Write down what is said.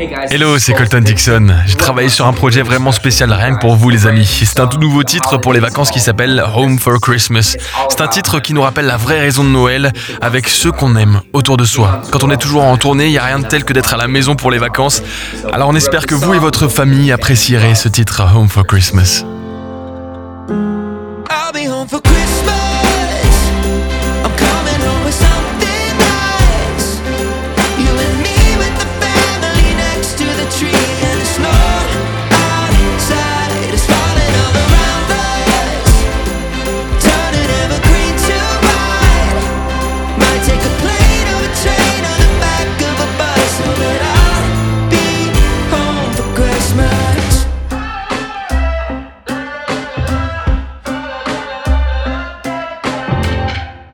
Hello, c'est Colton Dixon. J'ai travaillé sur un projet vraiment spécial rien que pour vous les amis. C'est un tout nouveau titre pour les vacances qui s'appelle Home for Christmas. C'est un titre qui nous rappelle la vraie raison de Noël avec ceux qu'on aime autour de soi. Quand on est toujours en tournée, il n'y a rien de tel que d'être à la maison pour les vacances. Alors on espère que vous et votre famille apprécierez ce titre Home for Christmas. my take